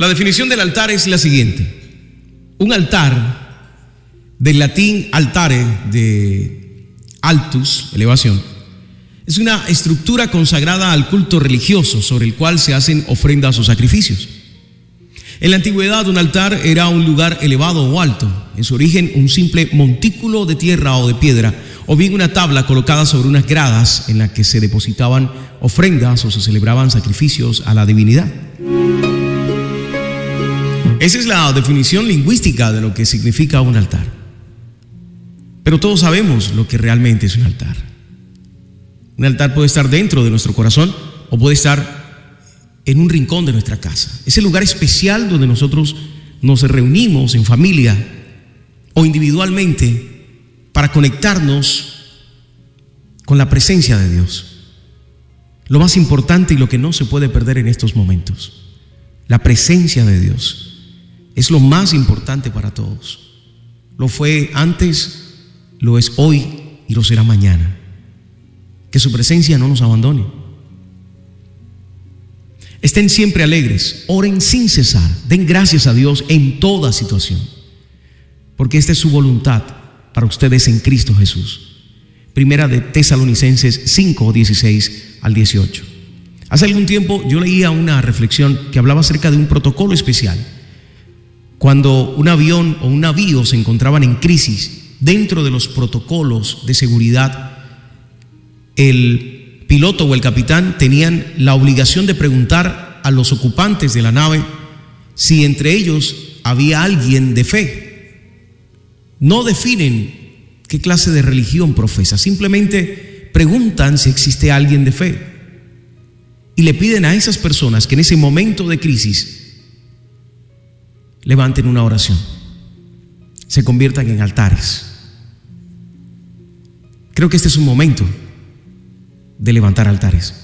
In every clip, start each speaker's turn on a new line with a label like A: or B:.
A: la definición del altar es la siguiente. Un altar, del latín altare, de altus, elevación, es una estructura consagrada al culto religioso sobre el cual se hacen ofrendas o sacrificios. En la antigüedad un altar era un lugar elevado o alto, en su origen un simple montículo de tierra o de piedra, o bien una tabla colocada sobre unas gradas en la que se depositaban ofrendas o se celebraban sacrificios a la divinidad. Esa es la definición lingüística de lo que significa un altar. Pero todos sabemos lo que realmente es un altar. Un altar puede estar dentro de nuestro corazón o puede estar en un rincón de nuestra casa. Es el lugar especial donde nosotros nos reunimos en familia o individualmente para conectarnos con la presencia de Dios. Lo más importante y lo que no se puede perder en estos momentos, la presencia de Dios. Es lo más importante para todos. Lo fue antes, lo es hoy y lo será mañana. Que su presencia no nos abandone. Estén siempre alegres, oren sin cesar, den gracias a Dios en toda situación, porque esta es su voluntad para ustedes en Cristo Jesús. Primera de Tesalonicenses 5, 16 al 18. Hace algún tiempo yo leía una reflexión que hablaba acerca de un protocolo especial cuando un avión o un navío se encontraban en crisis, dentro de los protocolos de seguridad, el piloto o el capitán tenían la obligación de preguntar a los ocupantes de la nave si entre ellos había alguien de fe. No definen qué clase de religión profesa, simplemente preguntan si existe alguien de fe. Y le piden a esas personas que en ese momento de crisis levanten una oración, se conviertan en altares. Creo que este es un momento de levantar altares.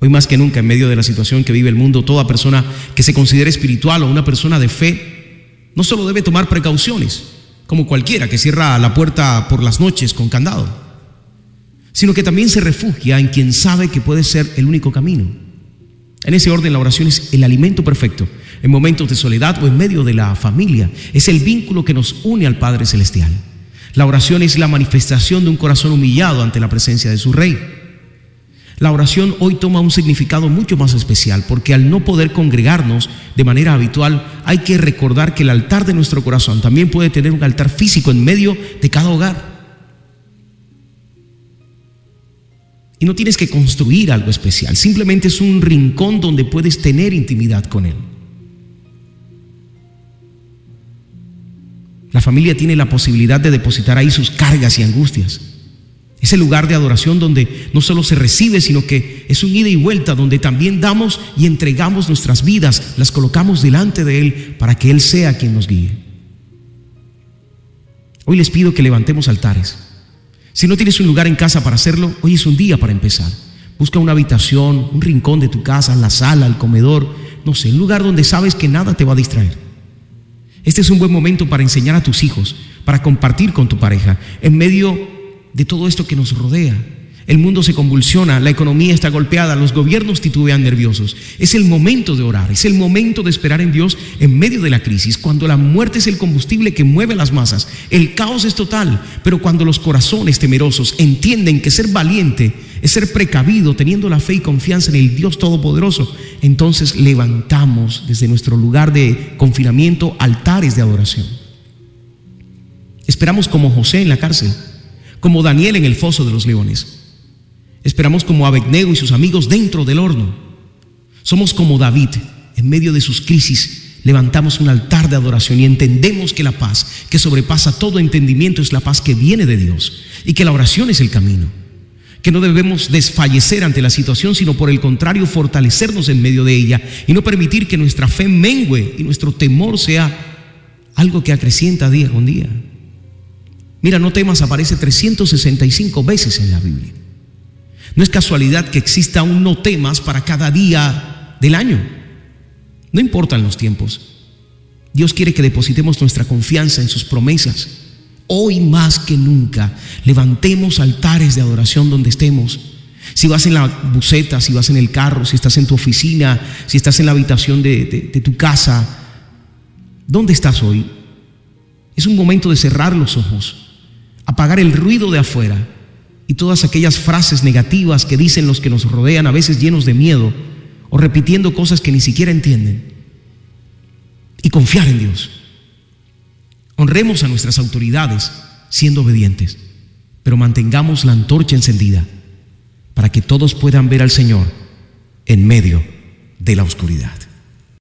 A: Hoy más que nunca, en medio de la situación que vive el mundo, toda persona que se considere espiritual o una persona de fe, no solo debe tomar precauciones, como cualquiera que cierra la puerta por las noches con candado, sino que también se refugia en quien sabe que puede ser el único camino. En ese orden, la oración es el alimento perfecto en momentos de soledad o en medio de la familia. Es el vínculo que nos une al Padre Celestial. La oración es la manifestación de un corazón humillado ante la presencia de su Rey. La oración hoy toma un significado mucho más especial porque al no poder congregarnos de manera habitual hay que recordar que el altar de nuestro corazón también puede tener un altar físico en medio de cada hogar. Y no tienes que construir algo especial, simplemente es un rincón donde puedes tener intimidad con Él. La familia tiene la posibilidad de depositar ahí sus cargas y angustias. Es el lugar de adoración donde no solo se recibe, sino que es un ida y vuelta, donde también damos y entregamos nuestras vidas, las colocamos delante de Él para que Él sea quien nos guíe. Hoy les pido que levantemos altares. Si no tienes un lugar en casa para hacerlo, hoy es un día para empezar. Busca una habitación, un rincón de tu casa, la sala, el comedor, no sé, un lugar donde sabes que nada te va a distraer. Este es un buen momento para enseñar a tus hijos, para compartir con tu pareja, en medio de todo esto que nos rodea. El mundo se convulsiona, la economía está golpeada, los gobiernos titubean nerviosos. Es el momento de orar, es el momento de esperar en Dios en medio de la crisis, cuando la muerte es el combustible que mueve las masas. El caos es total, pero cuando los corazones temerosos entienden que ser valiente es ser precavido, teniendo la fe y confianza en el Dios Todopoderoso, entonces levantamos desde nuestro lugar de confinamiento altares de adoración. Esperamos como José en la cárcel, como Daniel en el foso de los leones. Esperamos como Abednego y sus amigos dentro del horno. Somos como David en medio de sus crisis. Levantamos un altar de adoración y entendemos que la paz que sobrepasa todo entendimiento es la paz que viene de Dios y que la oración es el camino que no debemos desfallecer ante la situación, sino por el contrario fortalecernos en medio de ella y no permitir que nuestra fe mengue y nuestro temor sea algo que acrecienta día con día. Mira, no temas aparece 365 veces en la Biblia. No es casualidad que exista un no temas para cada día del año. No importan los tiempos. Dios quiere que depositemos nuestra confianza en sus promesas Hoy más que nunca, levantemos altares de adoración donde estemos. Si vas en la buceta, si vas en el carro, si estás en tu oficina, si estás en la habitación de, de tu casa, ¿dónde estás hoy? Es un momento de cerrar los ojos, apagar el ruido de afuera y todas aquellas frases negativas que dicen los que nos rodean, a veces llenos de miedo o repitiendo cosas que ni siquiera entienden. Y confiar en Dios. Honremos a nuestras autoridades siendo obedientes, pero mantengamos la antorcha encendida para que todos puedan ver al Señor en medio de la oscuridad.